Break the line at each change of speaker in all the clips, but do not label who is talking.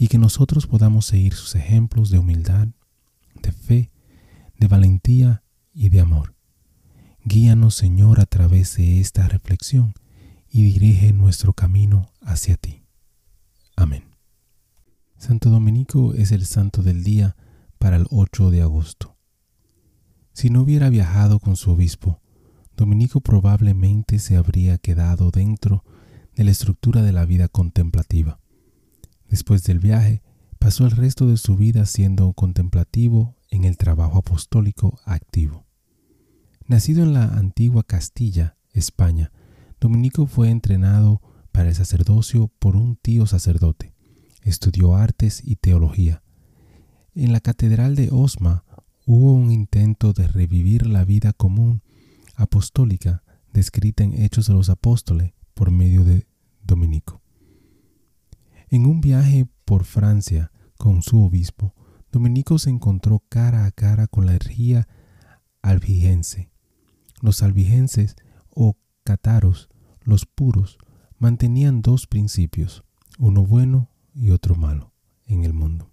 y que nosotros podamos seguir sus ejemplos de humildad, de fe, de valentía y de amor. Guíanos, Señor, a través de esta reflexión y dirige nuestro camino hacia ti. Amén. Santo Dominico es el santo del día para el 8 de agosto. Si no hubiera viajado con su obispo, Dominico probablemente se habría quedado dentro de la estructura de la vida contemplativa. Después del viaje, pasó el resto de su vida siendo contemplativo en el trabajo apostólico activo. Nacido en la antigua Castilla, España, Dominico fue entrenado para el sacerdocio por un tío sacerdote. Estudió artes y teología. En la Catedral de Osma hubo un intento de revivir la vida común apostólica descrita en Hechos de los Apóstoles por medio de Dominico. En un viaje por Francia con su obispo, Dominico se encontró cara a cara con la herejía albigense. Los albigenses o cataros los puros mantenían dos principios, uno bueno y otro malo, en el mundo.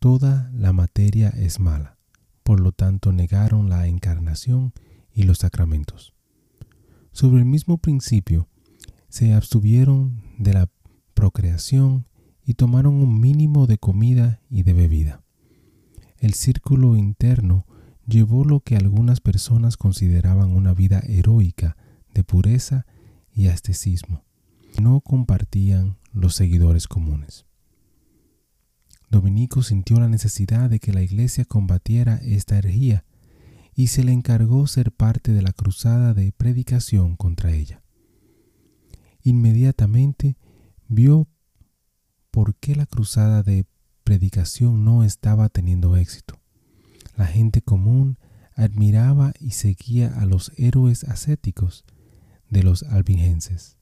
Toda la materia es mala, por lo tanto negaron la encarnación y los sacramentos. Sobre el mismo principio, se abstuvieron de la procreación y tomaron un mínimo de comida y de bebida. El círculo interno llevó lo que algunas personas consideraban una vida heroica de pureza y ascetismo. No compartían los seguidores comunes. Dominico sintió la necesidad de que la iglesia combatiera esta herejía y se le encargó ser parte de la cruzada de predicación contra ella. Inmediatamente vio por qué la cruzada de predicación no estaba teniendo éxito. La gente común admiraba y seguía a los héroes ascéticos de los albigenses.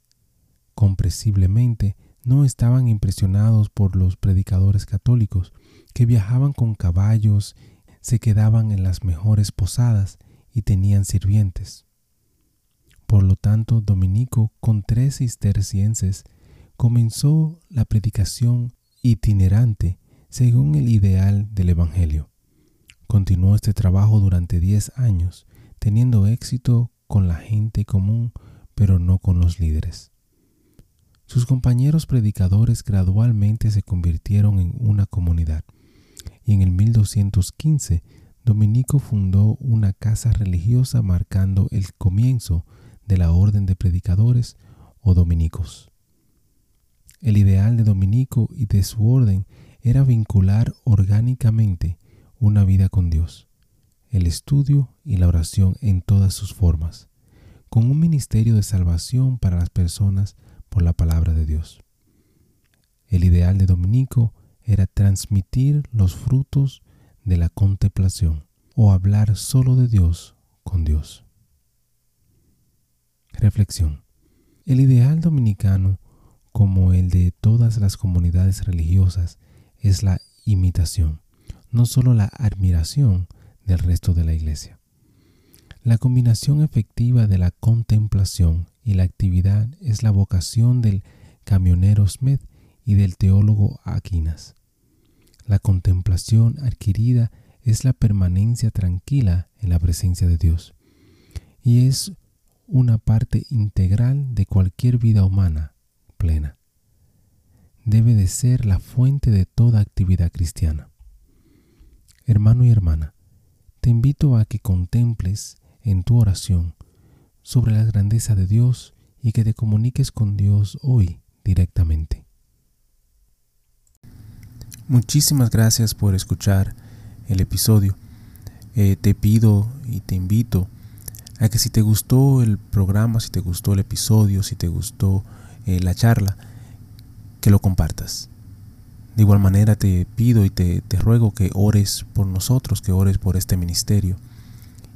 Comprensiblemente, no estaban impresionados por los predicadores católicos que viajaban con caballos, se quedaban en las mejores posadas y tenían sirvientes. Por lo tanto, Dominico, con tres cistercienses, comenzó la predicación itinerante según el ideal del Evangelio. Continuó este trabajo durante diez años, teniendo éxito con la gente común pero no con los líderes. Sus compañeros predicadores gradualmente se convirtieron en una comunidad y en el 1215 Dominico fundó una casa religiosa marcando el comienzo de la orden de predicadores o dominicos. El ideal de Dominico y de su orden era vincular orgánicamente una vida con Dios, el estudio y la oración en todas sus formas, con un ministerio de salvación para las personas por la palabra de Dios. El ideal de Dominico era transmitir los frutos de la contemplación o hablar solo de Dios con Dios. Reflexión. El ideal dominicano, como el de todas las comunidades religiosas, es la imitación, no solo la admiración del resto de la iglesia. La combinación efectiva de la contemplación y la actividad es la vocación del camionero Smith y del teólogo Aquinas. La contemplación adquirida es la permanencia tranquila en la presencia de Dios y es una parte integral de cualquier vida humana plena. debe de ser la fuente de toda actividad cristiana. Hermano y hermana, te invito a que contemples en tu oración sobre la grandeza de Dios y que te comuniques con Dios hoy directamente. Muchísimas gracias por escuchar el episodio. Eh, te pido y te invito a que si te gustó el programa, si te gustó el episodio, si te gustó eh, la charla, que lo compartas. De igual manera te pido y te, te ruego que ores por nosotros, que ores por este ministerio.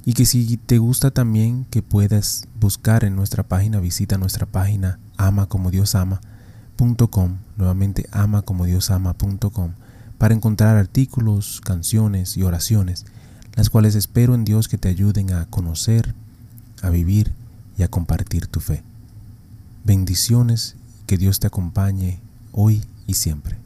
Y que si te gusta también que puedas buscar en nuestra página, visita nuestra página amacomodiosama.com, nuevamente amacomodiosama.com, para encontrar artículos, canciones y oraciones, las cuales espero en Dios que te ayuden a conocer, a vivir y a compartir tu fe. Bendiciones, que Dios te acompañe hoy y siempre.